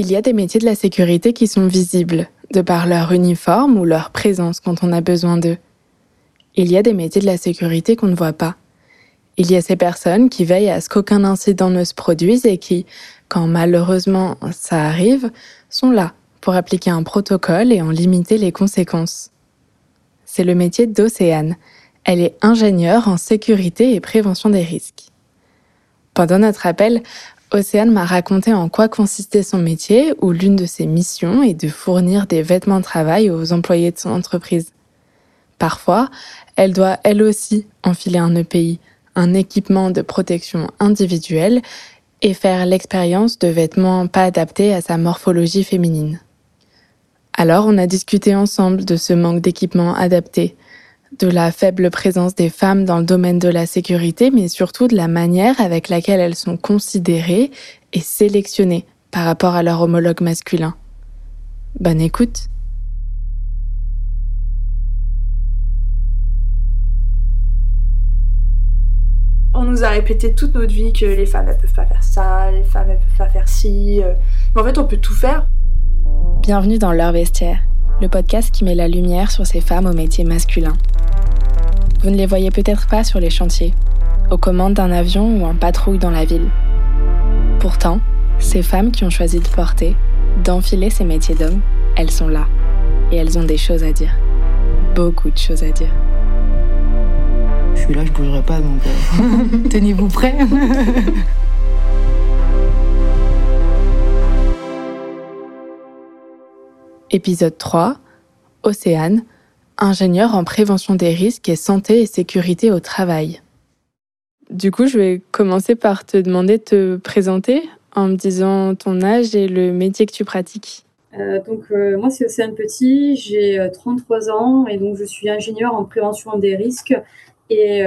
Il y a des métiers de la sécurité qui sont visibles, de par leur uniforme ou leur présence quand on a besoin d'eux. Il y a des métiers de la sécurité qu'on ne voit pas. Il y a ces personnes qui veillent à ce qu'aucun incident ne se produise et qui, quand malheureusement ça arrive, sont là pour appliquer un protocole et en limiter les conséquences. C'est le métier d'Océane. Elle est ingénieure en sécurité et prévention des risques. Pendant notre appel, Océane m'a raconté en quoi consistait son métier, où l'une de ses missions est de fournir des vêtements de travail aux employés de son entreprise. Parfois, elle doit elle aussi enfiler un EPI, un équipement de protection individuelle, et faire l'expérience de vêtements pas adaptés à sa morphologie féminine. Alors on a discuté ensemble de ce manque d'équipement adapté, de la faible présence des femmes dans le domaine de la sécurité, mais surtout de la manière avec laquelle elles sont considérées et sélectionnées par rapport à leur homologue masculin. Bonne écoute. On nous a répété toute notre vie que les femmes elles peuvent pas faire ça, les femmes elles peuvent pas faire ci. Euh. Mais en fait on peut tout faire. Bienvenue dans Leur Vestiaire, le podcast qui met la lumière sur ces femmes au métier masculin. Vous ne les voyez peut-être pas sur les chantiers, aux commandes d'un avion ou en patrouille dans la ville. Pourtant, ces femmes qui ont choisi de porter, d'enfiler ces métiers d'hommes, elles sont là. Et elles ont des choses à dire. Beaucoup de choses à dire. Je suis là, je bougerai pas, donc euh, tenez-vous prêts. Épisode 3 Océane, ingénieur en prévention des risques et santé et sécurité au travail. Du coup, je vais commencer par te demander de te présenter en me disant ton âge et le métier que tu pratiques. Euh, donc euh, moi c'est Océane Petit, j'ai 33 euh, ans et donc je suis ingénieure en prévention des risques et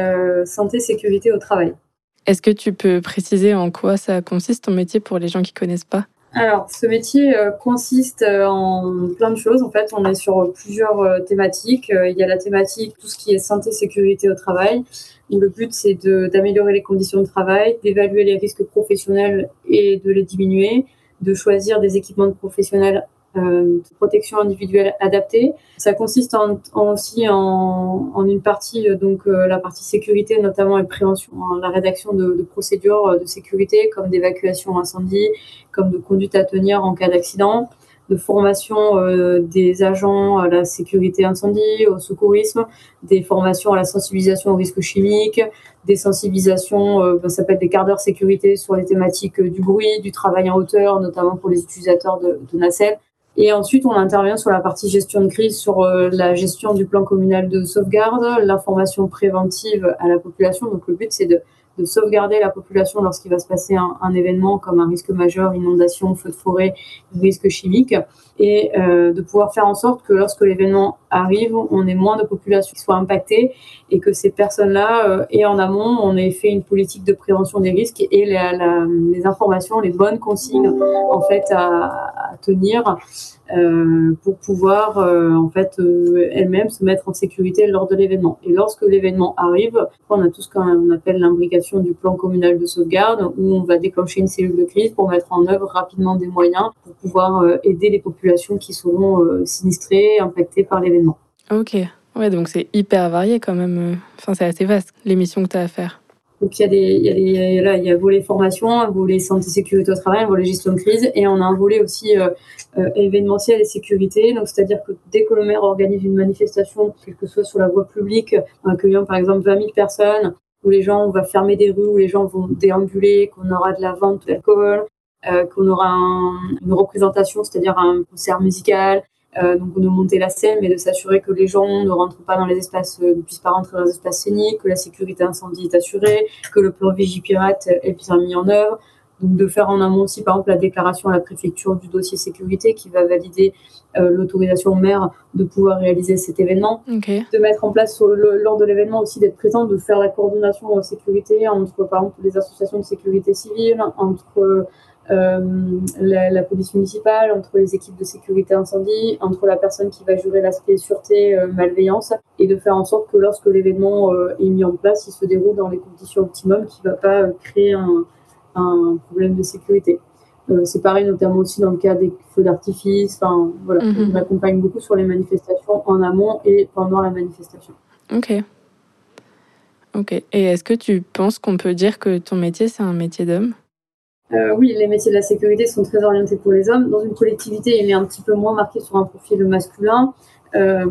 santé sécurité au travail. Est-ce que tu peux préciser en quoi ça consiste ton métier pour les gens qui connaissent pas? Alors, ce métier euh, consiste euh, en plein de choses. En fait, on est sur plusieurs euh, thématiques. Il y a la thématique tout ce qui est santé, sécurité au travail. le but, c'est d'améliorer les conditions de travail, d'évaluer les risques professionnels et de les diminuer, de choisir des équipements professionnels euh, protection individuelle adaptée. Ça consiste en, aussi en, en, une partie, euh, donc euh, la partie sécurité notamment et prévention, la rédaction de, de, procédures de sécurité comme d'évacuation incendie, comme de conduite à tenir en cas d'accident, de formation euh, des agents à la sécurité incendie, au secourisme, des formations à la sensibilisation aux risques chimiques, des sensibilisations, euh, ben, ça s'appelle des quarts d'heure sécurité sur les thématiques du bruit, du travail en hauteur, notamment pour les utilisateurs de, de nacelle. Et ensuite, on intervient sur la partie gestion de crise, sur euh, la gestion du plan communal de sauvegarde, l'information préventive à la population. Donc, le but, c'est de, de, sauvegarder la population lorsqu'il va se passer un, événement comme un risque majeur, inondation, feu de forêt, risque chimique, et euh, de pouvoir faire en sorte que lorsque l'événement arrive, on ait moins de populations qui soient impactées et que ces personnes-là, euh, et en amont, on ait fait une politique de prévention des risques et les informations, les bonnes consignes en fait à, tenir euh, pour pouvoir euh, en fait euh, elle-même se mettre en sécurité lors de l'événement. Et lorsque l'événement arrive, on a tout ce qu'on appelle l'imbrication du plan communal de sauvegarde où on va déclencher une cellule de crise pour mettre en œuvre rapidement des moyens pour pouvoir aider les populations qui seront sinistrées, impactées par l'événement. Ok, ouais, donc c'est hyper varié quand même. Enfin, c'est assez vaste les missions que tu as à faire. Donc il y a des, il y a des là, il y a volet formation, un volet santé sécurité au travail, un volet gestion de crise, et on a un volet aussi euh, euh, événementiel et sécurité. Donc c'est-à-dire que dès que le maire organise une manifestation, quelle que soit sur la voie publique, accueillant par exemple 20 000 personnes, où les gens, on va fermer des rues, où les gens vont déambuler, qu'on aura de la vente d'alcool, euh, qu'on aura une représentation, c'est-à-dire un concert musical, euh, donc de monter la scène, mais de s'assurer que les gens ne rentrent pas dans les espaces, euh, ne puissent pas rentrer dans les espaces scéniques, que la sécurité incendie est assurée, que le plan Vigipirate est bien mis en œuvre. Donc de faire en amont aussi, par exemple, la déclaration à la préfecture du dossier sécurité qui va valider euh, l'autorisation au maire de pouvoir réaliser cet événement. De mettre en place sur le, lors de l'événement aussi d'être présent, de faire la coordination en sécurité entre, par exemple, les associations de sécurité civile, entre euh, la, la, police municipale, entre les équipes de sécurité incendie, entre la personne qui va gérer l'aspect sûreté, euh, malveillance, et de faire en sorte que lorsque l'événement euh, est mis en place, il se déroule dans les conditions optimum, qui ne va pas créer un, un, problème de sécurité. c'est pareil, notamment aussi dans le cas des feux d'artifice. Enfin, voilà, Mhm. on accompagne beaucoup sur les manifestations en amont et pendant la manifestation. Ok. Ok. Et est-ce que tu penses qu'on peut dire que ton métier, c'est un métier d'homme? Euh, oui, les métiers de la sécurité sont très orientés pour les hommes. Dans une collectivité, il est un petit peu moins marqué sur un profil masculin. Euh,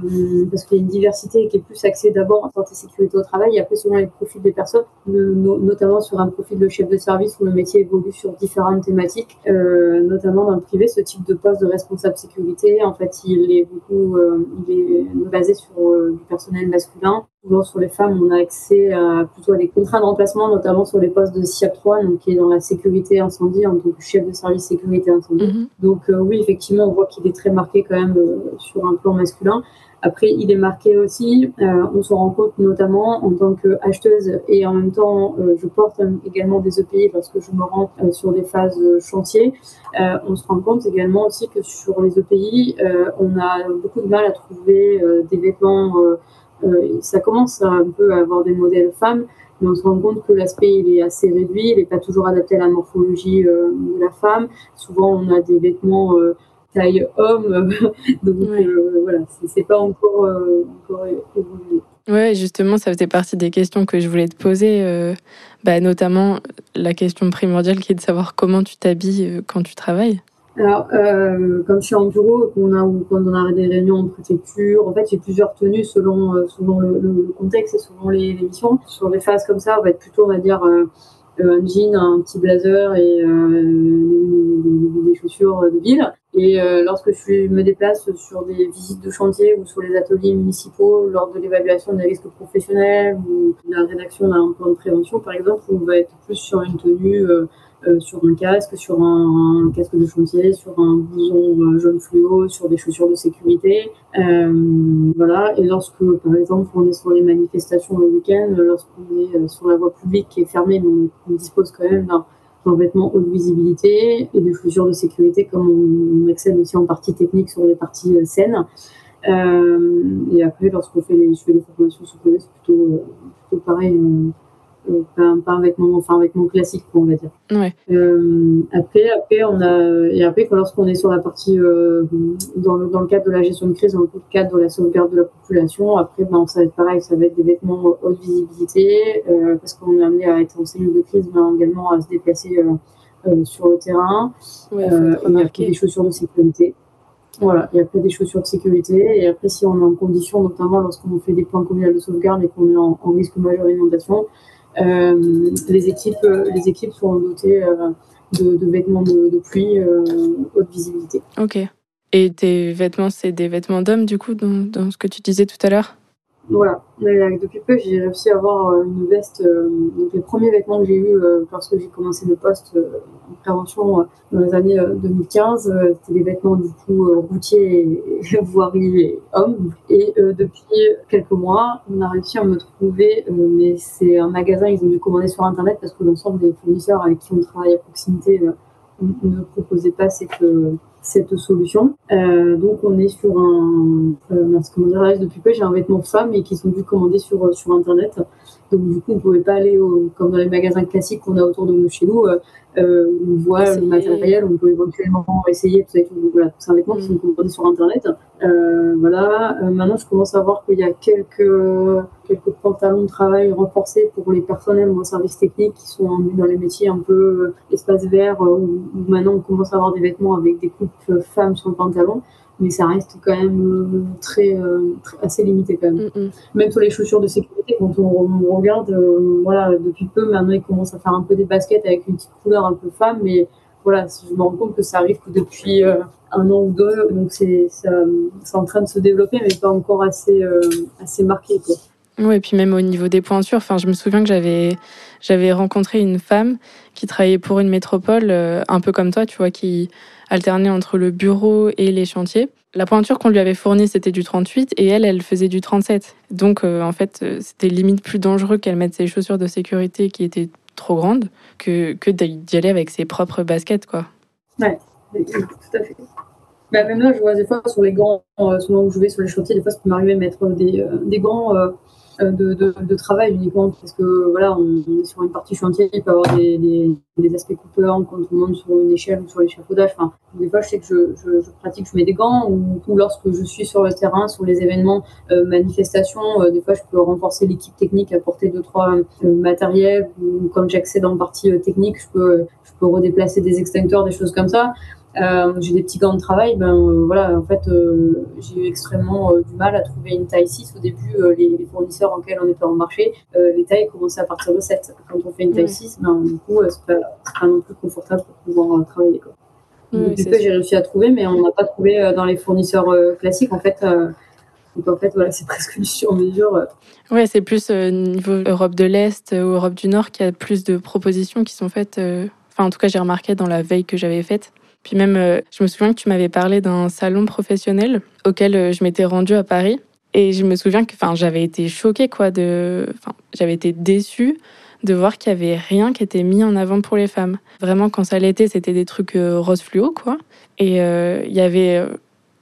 parce qu'il y a une diversité qui est plus axée d'abord en santé sécurité au travail et après selon les profils des personnes, notamment sur un profil de chef de service où le métier évolue sur différentes thématiques, euh, notamment dans le privé, ce type de poste de responsable sécurité, en fait, il est beaucoup euh, il est basé sur du personnel masculin. Souvent sur les femmes, on a accès à plutôt à des contrats de remplacement, notamment sur les postes de SIAP 3, donc qui est dans la sécurité incendie en tant que chef de service sécurité incendie. Mhm. Donc euh, oui, effectivement, on voit qu'il est très marqué quand même euh, sur un plan masculin. Après, il est marqué aussi, euh, on se rend compte notamment en tant qu'acheteuse et en même temps, euh, je porte également des EPI lorsque je me rends euh, sur des phases chantier. On se rend compte également aussi que sur les EPI, on a beaucoup de mal à trouver des vêtements. Euh, ça commence à un peu à avoir des modèles femmes, mais on se rend compte que l'aspect il est assez réduit, il n'est pas toujours adapté à la morphologie euh, de la femme. Souvent, on a des vêtements euh, taille homme, donc Ouais. voilà, c'est- pas encore, encore évolué. Ouais, justement, ça faisait partie des questions que je voulais te poser, euh, bah, notamment la question primordiale qui est de savoir comment tu t'habilles quand tu travailles. Alors, euh, quand je suis en bureau, qu'on a, ou quand on a des réunions en préfecture, en fait, j'ai plusieurs tenues selon, euh, selon le, contexte et selon les, les missions. Sur des phases comme ça, on va être plutôt, on va dire, euh, euh, un jean, un petit blazer et des, des- chaussures de ville. Et lorsque je me déplace sur des visites de chantier ou sur les ateliers municipaux lors de l'évaluation des risques professionnels ou de la rédaction d'un plan de prévention, par exemple, on va être plus sur une tenue euh, sur un casque, sur un, casque de chantier, sur un blouson euh, jaune fluo, sur des chaussures de sécurité. Euh, voilà. Et lorsque, par exemple, on est sur les manifestations le week-end, lorsqu'on est sur la voie publique qui est fermée, on, dispose quand même d'un vêtement haute visibilité et des chaussures de sécurité comme on, accède aussi en partie technique sur les parties saines. Et après, lorsqu'on fait les, formations sur c'est plutôt, pareil, pas, un- pas un vêtement, enfin un vêtement classique, on va dire. Ouais. Euh, après, après, on a, et après, lorsqu'on est sur la partie, euh, dans, le, dans le cadre de la gestion de crise, dans le cadre de la sauvegarde de la population, après, ben, ça va être pareil, ça va être des vêtements haute visibilité, euh, parce qu'on est amené à être en cellule de crise, mais également à se déplacer euh, euh, sur le terrain. Ouais, faut Euh, remarqué. des chaussures de sécurité. Voilà, et après des chaussures de sécurité. Et après, si on est en condition, notamment lorsqu'on fait des points communaux de sauvegarde et qu'on est en, en risque majeur d'inondation, les, équipes, euh, les équipes sont dotées euh, de, vêtements de, pluie euh, haute visibilité. Ok. Et tes vêtements, c'est des vêtements d'homme, du coup, dans ce que tu disais tout à l'heure? Voilà, Et depuis peu, j'ai réussi à avoir euh, une veste. euh, donc, les premiers vêtements que j'ai eus euh, lorsque j'ai commencé le poste euh, en prévention euh, dans les années euh, 2015, euh, c'était des vêtements du coup euh, routiers, et, voirie et hommes. Et euh, depuis quelques mois, on a réussi à me trouver, euh, mais c'est un magasin, ils ont dû commander sur Internet parce que l'ensemble des fournisseurs avec qui on travaille à proximité euh, ne proposaient pas cette, euh, cette solution. Euh, donc on est sur un, euh, comment dirais-je, depuis peu j'ai un vêtement femme et qui sont dû commander sur, euh, sur internet. Donc du coup on pouvait pas aller au, comme dans les magasins classiques qu'on a autour de nous chez nous, euh, euh, on voit Essayer. le matériel, on peut éventuellement essayer tout ça et tout. Donc, voilà, c'est un vêtement qui sont commandés sur internet. Euh, voilà. Euh, maintenant je commence à voir qu'il y a quelques quelques pantalons de travail renforcés pour les personnels ou en service technique qui sont dans les métiers un peu espace vert où, où maintenant on commence à avoir des vêtements avec des coupes femmes sur le pantalon mais ça reste quand même euh, très, euh, très- assez limité quand même. Mm, mm. Même sur les chaussures de sécurité, quand on, on regarde, euh, voilà, depuis peu, maintenant ils commencent à faire un peu des baskets avec une petite couleur un peu femme, mais voilà, je me rends compte que ça arrive que depuis euh, un an ou deux, donc c'est ça- c'est en train de se développer, mais pas encore assez, euh, assez marqué. Quoi. Ouais, et puis même au niveau des pointures, enfin, je me souviens que j'avais j'avais rencontré une femme qui travaillait pour une métropole, euh, un peu comme toi, tu vois, qui alternait entre le bureau et les chantiers. La pointure qu'on lui avait fournie, c'était du 38 et elle, elle faisait du 37. Donc, euh, en fait, euh, c'était limite plus dangereux qu'elle mette ses chaussures de sécurité qui étaient trop grandes que, d'y aller avec ses propres baskets, quoi. Et- Tout à fait. Bah, même là, je vois des fois sur les gants, euh, où je vais sur les chantiers, des fois, ça peut m'arriver de mettre des, euh, des gants euh, de, travail uniquement parce que voilà, on, est sur une partie chantier, il peut y avoir des, aspects coupeurs quand on monte sur une échelle ou sur l'échafaudage. Enfin, des fois, je sais que je, pratique, je mets des gants ou, lorsque je suis sur le terrain, sur les événements, manifestations, des fois, je peux renforcer l'équipe technique, apporter deux trois matériels ou quand j'accède en partie technique, je peux, je peux redéplacer des extincteurs, des choses comme ça. Euh, j'ai des petits gants de travail, ben euh, voilà, en fait, euh, j'ai eu extrêmement du mal à trouver une taille 6. Au début, les, fournisseurs en lesquels on était en marché, les tailles commençaient à partir de 7. Quand on fait une taille 6, ben, du coup, c'est pas, pas, non plus confortable pour pouvoir travailler. Quoi. j'ai réussi à trouver, mais on n'a pas trouvé dans les fournisseurs classiques. En fait, donc en fait, voilà, c'est presque une sur-mesure. Ouais, c'est plus niveau Europe de l'Est ou Europe du Nord qu'il y a plus de propositions qui sont faites. Enfin, en tout cas, j'ai remarqué dans la veille que j'avais faite. Puis même, euh, je me souviens que tu m'avais parlé d'un salon professionnel auquel euh, je m'étais rendue à Paris. Et je me souviens que enfin, j'avais été choquée, quoi, de... Enfin, j'avais été déçue de voir qu'il n'y avait rien qui était mis en avant pour les femmes. Vraiment, quand ça l'était, c'était des trucs euh, rose fluo, quoi. Et il y avait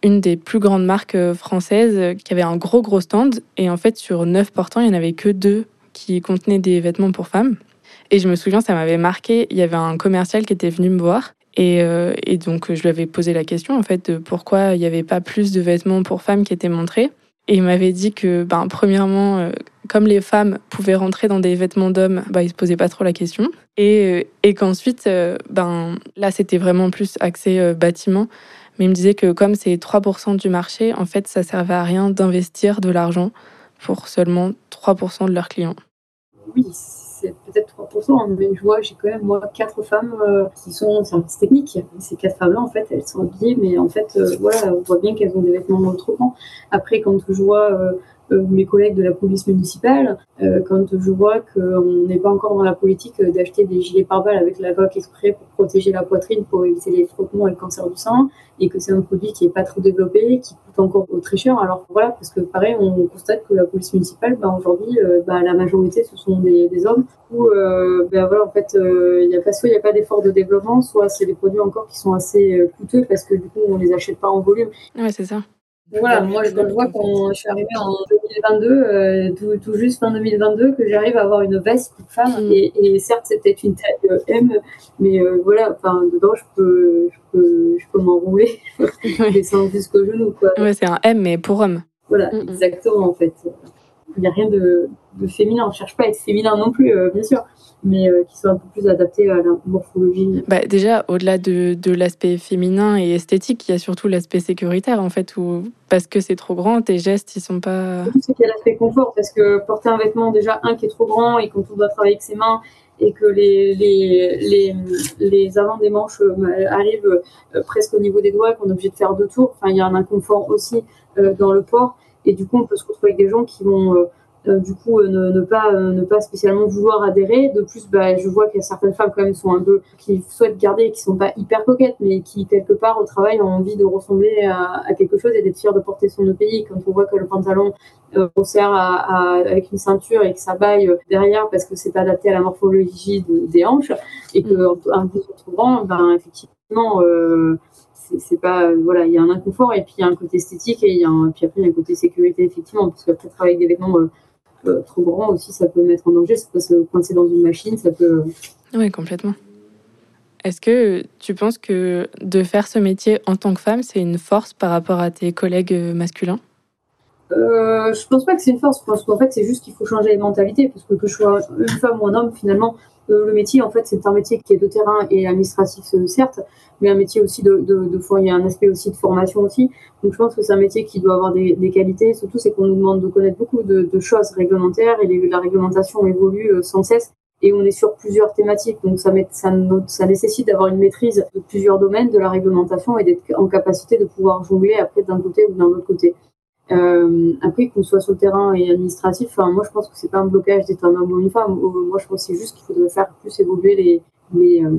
une des plus grandes marques françaises qui avait un gros, gros stand. Et en fait, sur neuf portants, il n'y en avait que deux qui contenaient des vêtements pour femmes. Et je me souviens, ça m'avait marqué. Il y avait un commercial qui était venu me voir euh, et, donc, je lui avais posé la question, en fait, de pourquoi il n'y avait pas plus de vêtements pour femmes qui étaient montrés. Et il m'avait dit que, ben, premièrement, euh, comme les femmes pouvaient rentrer dans des vêtements d'hommes, ben, il se posait pas trop la question. Et, euh, qu'ensuite, ben, là, c'était vraiment plus axé bâtiment. Mais il me disait que comme c'est 3% du marché, en fait, ça servait à rien d'investir de l'argent pour seulement 3% de leurs clients. Oui, c'est peut-être 3%, mais je vois, j'ai quand même moi quatre femmes euh, qui sont en service technique. Ces quatre femmes-là, en fait, elles sont habillées, mais en fait, euh, voilà, on voit bien qu'elles ont des vêtements trop grands. Après, quand je vois euh, mes collègues de la police municipale, euh, quand je vois qu'on n'est pas encore dans la politique d'acheter des gilets pare-balles avec la coque exprès pour protéger la poitrine, pour éviter les frottements et le cancer du sein, et que c'est un produit qui n'est pas trop développé, qui coûte encore très cher. Alors voilà, parce que pareil, on constate que la police municipale, bah, aujourd'hui, euh, bah, la majorité, ce sont des, hommes. Ou ben voilà, en fait, il n'y a soit il n'y a pas d'effort de développement, soit c'est des produits encore qui sont assez coûteux parce que du coup, on les achète pas en volume. Ouais, c'est ça. Voilà, moi je vois quand je suis arrivée en 2022, euh, tout, juste fin 2022, que j'arrive à avoir une veste pour femme. Mm. Et, certes, c'était une taille euh, M, mais euh, voilà, enfin, dedans, je peux, je peux, je peux m'enrouler, descendre jusqu'au genou. Quoi. Ouais, c'est un M, mais pour homme. Voilà, mm, mm. exactement, en fait. Il n'y a rien de, de, féminin, on ne cherche pas à être féminin non plus, bien sûr mais euh, qui soit un peu plus adapté à la morphologie. Bah, déjà, au-delà de, de l'aspect féminin et esthétique, il y a surtout l'aspect sécuritaire, en fait, où parce que c'est trop grand, tes gestes, ils sont pas... C'est qu'il y a l'aspect confort, parce que porter un vêtement, déjà, un qui est trop grand, et quand on doit travailler avec ses mains, et que les, les, les, les avants des manches euh, arrivent euh, presque au niveau des doigts, qu'on est obligé de faire deux tours, enfin, il y a un inconfort aussi dans le port, et du coup, on peut se retrouver avec des gens qui vont euh, du coup euh, ne, pas euh, ne pas spécialement vouloir adhérer. De plus bah, je vois qu'il y a certaines femmes quand même sont un peu qui souhaitent garder qui sont pas hyper coquettes mais qui quelque part au travail ont envie de ressembler à, quelque chose et d'être fiers de porter son pays. Quand on voit que le pantalon euh, sert avec une ceinture et que ça baille derrière parce que c'est pas adapté à la morphologie des hanches et que un peu trop grand ben effectivement c'est pas voilà il y a un inconfort et puis il y a un côté esthétique et y a puis après il y a un côté sécurité effectivement parce qu'après travailler avec des vêtements euh, trop grand aussi, ça peut mettre en danger, ça peut se coincer dans une machine, ça peut... Oui, complètement. Est-ce que tu penses que de faire ce métier en tant que femme, c'est une force par rapport à tes collègues masculins? Euh, Je pense pas que c'est une force. Je pense qu'en fait, c'est juste qu'il faut changer les mentalités. Parce que que je sois une femme ou un homme, finalement, le métier, en fait, c'est un métier qui est de terrain et administratif, certes, mais un métier aussi de, de, il y a un aspect aussi de formation aussi. Donc je pense que c'est un métier qui doit avoir des, des qualités. Surtout, c'est qu'on nous demande de connaître beaucoup de, choses réglementaires et la réglementation évolue euh, sans cesse. Et on est sur plusieurs thématiques, donc ça, ça nécessite d'avoir une maîtrise de plusieurs domaines de la réglementation et d'être en capacité de pouvoir jongler après d'un côté ou d'un autre côté. Euh, après, qu'on soit sur le terrain et administratif, enfin, moi je pense que c'est pas un blocage d'être un homme ou une femme. Moi je pense c'est juste qu'il faudrait faire plus évoluer les, les, euh,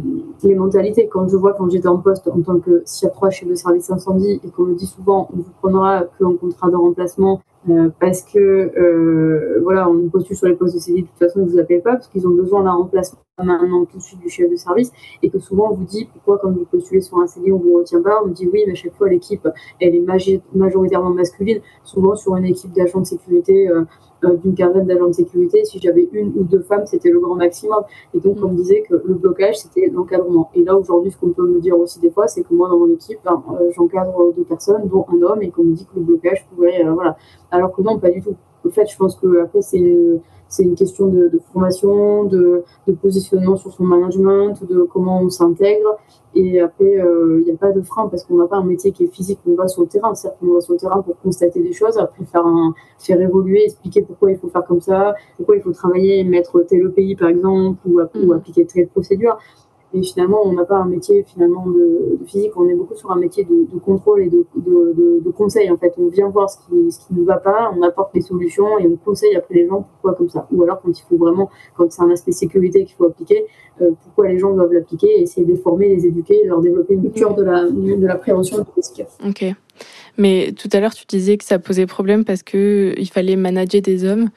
les mentalités. Quand je vois, quand j'étais en poste en tant que SIA 3 chef de service incendie, et qu'on me dit souvent, on vous prendra qu'en contrat de remplacement euh, parce que euh, voilà, on postule sur les postes de CDI, de toute façon, ils vous appellent pas parce qu'ils ont besoin d'un remplacement. maintenant tout de suite du chef de service et que souvent on vous dit pourquoi quand vous postulez sur un CD on vous retient pas? On me dit oui mais à chaque fois l'équipe elle est majoritairement masculine souvent sur une équipe d'agents de sécurité euh, d'une quinzaine d'agents de sécurité. Si j'avais une ou deux femmes c'était le grand maximum. Et donc on me disait que le blocage c'était l'encadrement. Et là aujourd'hui ce qu'on peut me dire aussi des fois c'est que moi dans mon équipe ben, euh, j'encadre deux personnes dont un homme et qu'on me dit que le blocage pourrait voilà. Alors que non pas du tout. En fait je pense que après c'est une c'est une question de, formation, de, positionnement sur son management, de comment on s'intègre. Et après, euh, il n'y a pas de frein parce qu'on n'a pas un métier qui est physique. On va sur le terrain. Certes, on va sur le terrain pour constater des choses, après faire, un, faire évoluer, expliquer pourquoi il faut faire comme ça, pourquoi il faut travailler, mettre tel pays par exemple, ou, ou mm. appliquer telle procédure. Et finalement, on n'a pas un métier finalement de, physique, on est beaucoup sur un métier de, contrôle et de, de, conseil. En fait, on vient voir ce qui, ce qui ne va pas, on apporte des solutions et on conseille après les gens pourquoi comme ça. Ou alors quand il faut vraiment, quand c'est un aspect sécurité qu'il faut appliquer, euh, pourquoi les gens doivent l'appliquer, essayer de les former, les éduquer, leur développer une culture de la, de la prévention de risque. Ok. Mais tout à l'heure, tu disais que ça posait problème parce qu'il fallait manager des hommes.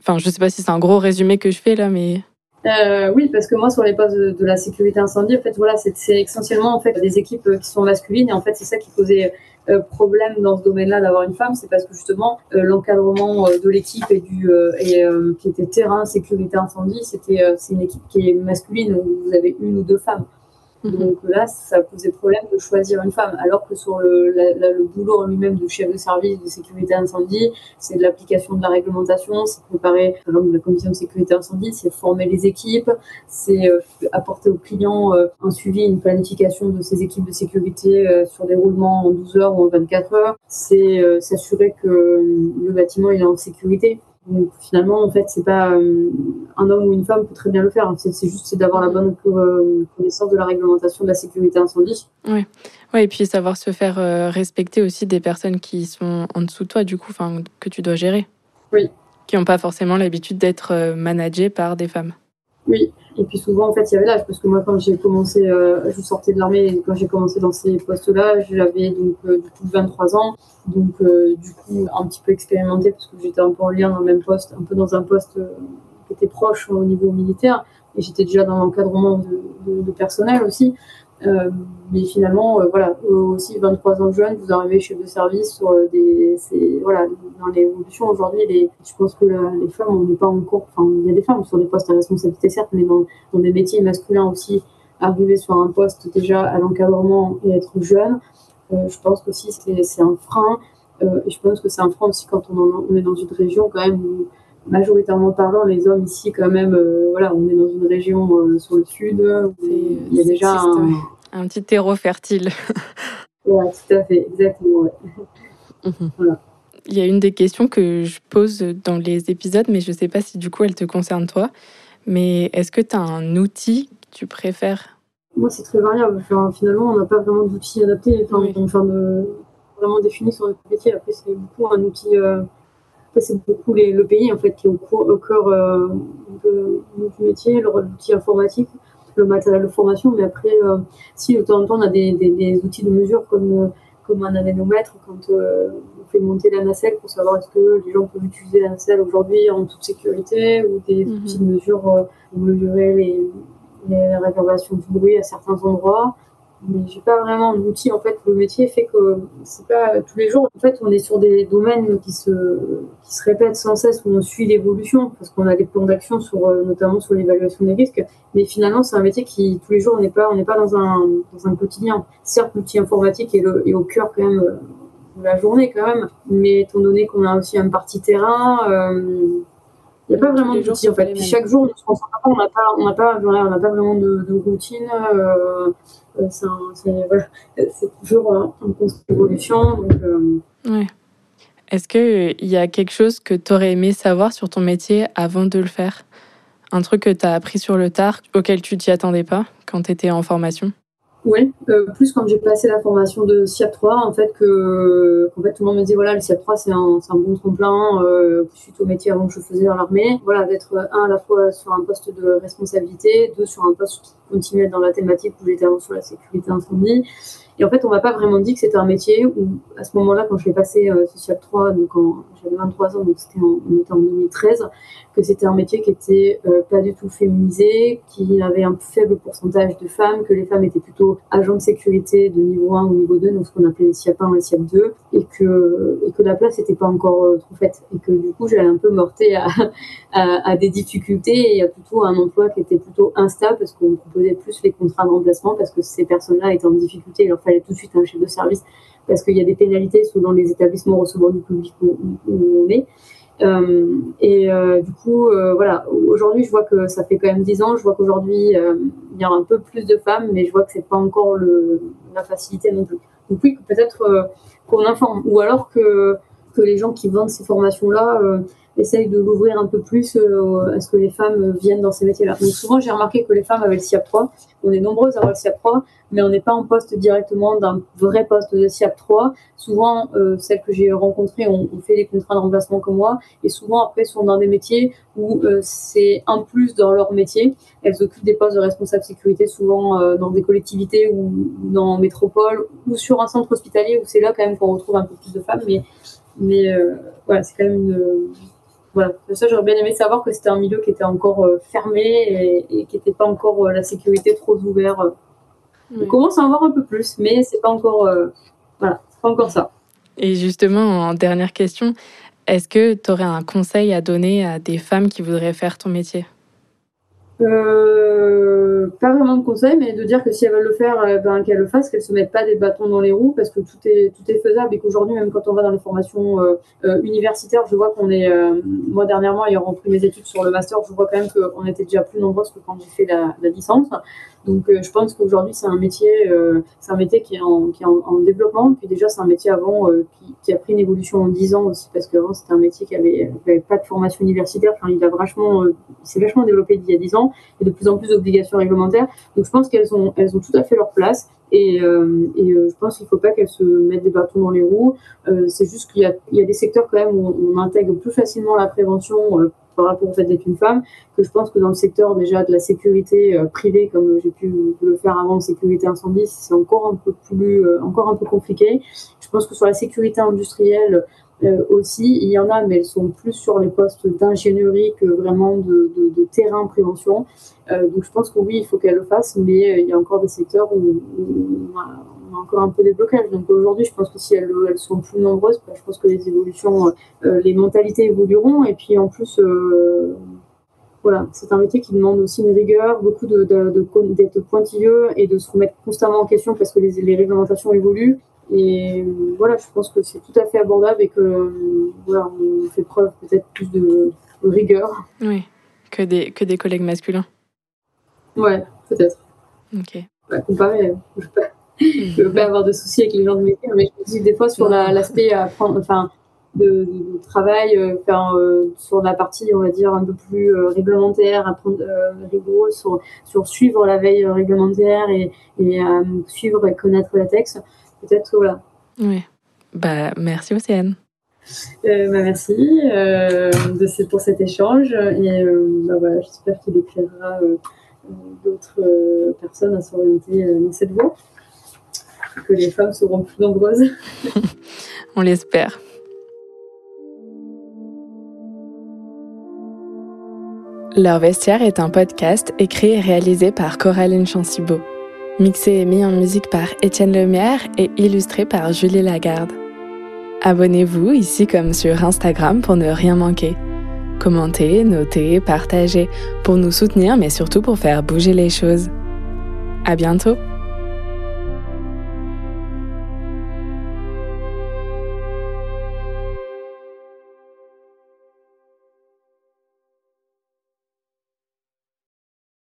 Enfin, je sais pas si c'est un gros résumé que je fais là, mais euh, oui, parce que moi, sur les postes de, la sécurité incendie, en fait, voilà, c'est essentiellement en fait des équipes euh, qui sont masculines, et en fait, c'est ça qui posait euh, problème dans ce domaine-là d'avoir une femme, c'est parce que justement l'encadrement de l'équipe et du et qui était terrain sécurité incendie, c'était c'est une équipe qui est masculine. Où vous avez une ou deux femmes. Mhm. Donc là, ça posait problème de choisir une femme, alors que sur le, le boulot en lui-même de chef de service de sécurité incendie, c'est de l'application de la réglementation, c'est préparer par exemple la commission de sécurité incendie, c'est former les équipes, c'est euh, apporter aux clients euh, un suivi, une planification de ces équipes de sécurité euh, sur des roulements en 12 heures ou en 24 heures, c'est s'assurer que le bâtiment est en sécurité. Donc finalement, en fait, c'est pas euh, un homme ou une femme peut très bien le faire. C'est juste d'avoir la bonne euh, connaissance de la réglementation de la sécurité incendie. Oui, ouais, et puis savoir se faire euh, respecter aussi des personnes qui sont en dessous de toi, du coup, que tu dois gérer. Oui. Qui n'ont pas forcément l'habitude d'être managées par des femmes. Oui, et puis souvent, en fait, il y avait l'âge, parce que moi, quand j'ai commencé, euh, je sortais de l'armée, et quand j'ai commencé dans ces postes-là, j'avais donc euh, du coup 23 ans, donc euh, du coup un petit peu expérimenté, parce que j'étais un peu en lien dans le même poste, un peu dans un poste qui était proche au niveau militaire, et j'étais déjà dans l'encadrement de, de, personnel aussi. Euh, mais finalement, euh, voilà, aussi 23 ans jeune, vous arrivez chef de service sur euh, des, voilà, dans l'évolution aujourd'hui, les, je pense que les femmes, on n'est pas encore, enfin, il y a des femmes sur des postes à responsabilité certes, mais dans, dans des métiers masculins aussi, arriver sur un poste déjà à l'encadrement et être jeune, je pense aussi c'est un frein. et je pense que c'est un frein aussi quand on, on, est dans une région quand même où majoritairement parlant, les hommes ici, quand même, euh, voilà, on est dans une région euh, sur le sud, il y a déjà un... petit terreau fertile. oui, tout à fait, exactement. Mhm. voilà. Il y a une des questions que je pose dans les épisodes, mais je ne sais pas si du coup elle te concerne toi. Mais est-ce que tu as un outil que tu préfères? Moi, c'est très variable. finalement, on n'a pas vraiment d'outil adapté, enfin, de, vraiment défini sur notre métier. Après, c'est beaucoup un outil. Euh, c'est beaucoup le pays en fait qui est au, cœur euh, de, du métier, l'outil informatique, le matériel de formation. Mais après, euh, si de temps en temps on a des, outils de mesure comme, euh, comme un anémomètre quand on fait monter la nacelle pour savoir est-ce que les gens peuvent utiliser la nacelle aujourd'hui en toute sécurité ou des mhm. outils de mesure pour mesurer les, les réservations du bruit à certains endroits mais j'ai pas vraiment d'outils en fait le métier fait que c'est pas tous les jours. En fait on est sur des domaines qui se qui se répètent sans cesse où on suit l'évolution parce qu'on a des plans d'action sur euh, notamment sur l'évaluation des risques. Mais finalement c'est un métier qui tous les jours on n'est pas on n'est pas dans un dans un quotidien. Certes l'outil informatique est, le, est au cœur quand même euh, de la journée quand même. Mais étant donné qu'on a aussi un parti terrain euh, il n'y a pas vraiment d'outils en fait. Puis chaque jour, on n'a pas, on n'a pas, on pas vraiment de, de routine. Euh, euh, c'est toujours un, un constant d'évolution. Euh, ouais. Est-ce qu'il y a quelque chose que tu aurais aimé savoir sur ton métier avant de le faire? Un truc que tu as appris sur le tard, auquel tu t'y attendais pas quand tu étais en formation? Oui, euh, plus quand j'ai passé la formation de SIAP 3, en fait, que en fait, tout le monde me dit voilà, le SIAP 3 c'est un, un, bon tremplin euh, suite au métier avant que je faisais dans l'armée. Voilà, d'être un à la fois sur un poste de responsabilité, deux sur un poste continuer dans la thématique où j'étais avant sur la sécurité incendie. Et en fait, on m'a pas vraiment dit que c'était un métier où, à ce moment-là, quand je l'ai passé euh, Social 3, donc j'avais 23 ans, donc c'était en, on était en 2013, que c'était un métier qui était euh, pas du tout féminisé, qui avait un faible pourcentage de femmes, que les femmes étaient plutôt agents de sécurité de niveau 1 ou niveau 2, donc ce qu'on appelait les SIAP 1 ou les SIAP 2, et que, et que la place n'était pas encore euh, trop faite. Et que du coup, j'allais un peu morter à, à, à, des difficultés et à plutôt un emploi qui était plutôt instable parce qu'on plus les contrats de remplacement parce que ces personnes-là étaient en difficulté, il leur fallait tout de suite un chef de service parce qu'il y a des pénalités selon les établissements recevant du public où, on est. Euh, et euh, du coup, euh, voilà, aujourd'hui, je vois que ça fait quand même 10 ans. Je vois qu'aujourd'hui, il y a un peu plus de femmes, mais je vois que c'est pas encore la facilité non plus. Donc oui, peut-être qu'on informe, ou alors que, que les gens qui vendent ces formations-là essayent de l'ouvrir un peu plus à ce que les femmes viennent dans ces métiers-là. Donc souvent, j'ai remarqué que les femmes avaient le SIAP 3. On est nombreuses à avoir le SIAP 3, mais on n'est pas en poste directement d'un vrai poste de SIAP 3. Souvent, euh, celles que j'ai rencontrées ont, ont, fait des contrats de remplacement comme moi, et souvent après sont dans des métiers où euh, c'est un plus dans leur métier. Elles occupent des postes de responsable sécurité, souvent euh, dans des collectivités ou, ou dans métropole ou sur un centre hospitalier où c'est là quand même qu'on retrouve un peu plus de femmes. Mais, mais euh, voilà, c'est quand même une voilà, ça j'aurais bien aimé savoir que c'était un milieu qui était encore euh, fermé et, et qui n'était pas encore euh, la sécurité trop ouverte. Oui. On commence à en voir un peu plus, mais c'est pas encore, euh, voilà, pas encore ça. Et justement, en dernière question, est-ce que tu aurais un conseil à donner à des femmes qui voudraient faire ton métier? Euh, pas vraiment de conseil, mais de dire que si elles veulent le faire, euh, ben, qu'elles le fassent, qu'elles se mettent pas des bâtons dans les roues, parce que tout est tout est faisable et qu'aujourd'hui, même quand on va dans les formations euh, euh, universitaires, je vois qu'on est, euh, moi dernièrement, ayant repris mes études sur le master, je vois quand même qu'on était déjà plus nombreuses que quand j'ai fait la, licence. Donc, euh, je pense qu'aujourd'hui, c'est un métier, c'est un métier qui est en, développement. Puis déjà, c'est un métier avant qui, qui, a pris une évolution en 10 ans aussi, parce qu'avant, c'était un métier qui avait, qui avait pas de formation universitaire. Enfin, il a vachement, il s'est vachement développé il y a 10 ans et de plus en plus d'obligations réglementaires. Donc je pense qu'elles ont, elles ont tout à fait leur place. Et, euh, euh, je pense qu'il ne faut pas qu'elles se mettent des bâtons dans les roues. Euh, c'est juste qu'il y a, des secteurs quand même où on, intègre plus facilement la prévention euh, par rapport au fait d'être une femme, que je pense que dans le secteur déjà de la sécurité euh, privée, comme j'ai pu le faire avant, sécurité incendie, c'est encore un peu plus, encore un peu compliqué. Je pense que sur la sécurité industrielle, euh, aussi, il y en a, mais elles sont plus sur les postes d'ingénierie que vraiment de, terrain prévention. Euh, donc je pense que oui, il faut qu'elles le fassent, mais euh, il y a encore des secteurs où, a, encore un peu des blocages. Donc aujourd'hui, je pense que si elles, elles sont plus nombreuses, bah, je pense que les évolutions, euh, les mentalités évolueront. Et puis en plus, euh, voilà, c'est un métier qui demande aussi une rigueur, beaucoup de, d'être pointilleux et de se remettre constamment en question parce que les, les réglementations évoluent. Et voilà, je pense que c'est tout à fait abordable et que voilà, on fait preuve peut-être plus de, de, rigueur. Oui, que des, que des collègues masculins. Ouais, peut-être. Ok. Ouais, comparé, je ne veux pas avoir de soucis avec les gens de métier, mais je me dis des fois sur l'aspect la, prendre, enfin, de, de, travail, euh, euh, sur la partie, on va dire, un peu plus euh, réglementaire, apprendre, euh, rigoureux, sur, sur suivre la veille réglementaire et, et suivre et connaître la texte peut-être voilà. Oui. Bah, merci Océane. Euh, bah, merci euh, de, pour cet échange et euh, bah, voilà, j'espère qu'il éclairera euh, d'autres euh, personnes à s'orienter dans cette voie, que les femmes seront plus nombreuses. On l'espère. Leur vestiaire est un podcast écrit et réalisé par Coraline Chansibaud mixé et mis en musique par Étienne Lemierre et illustré par Julie Lagarde. Abonnez-vous ici comme sur Instagram pour ne rien manquer. Commentez, notez, partagez pour nous soutenir mais surtout pour faire bouger les choses. À bientôt!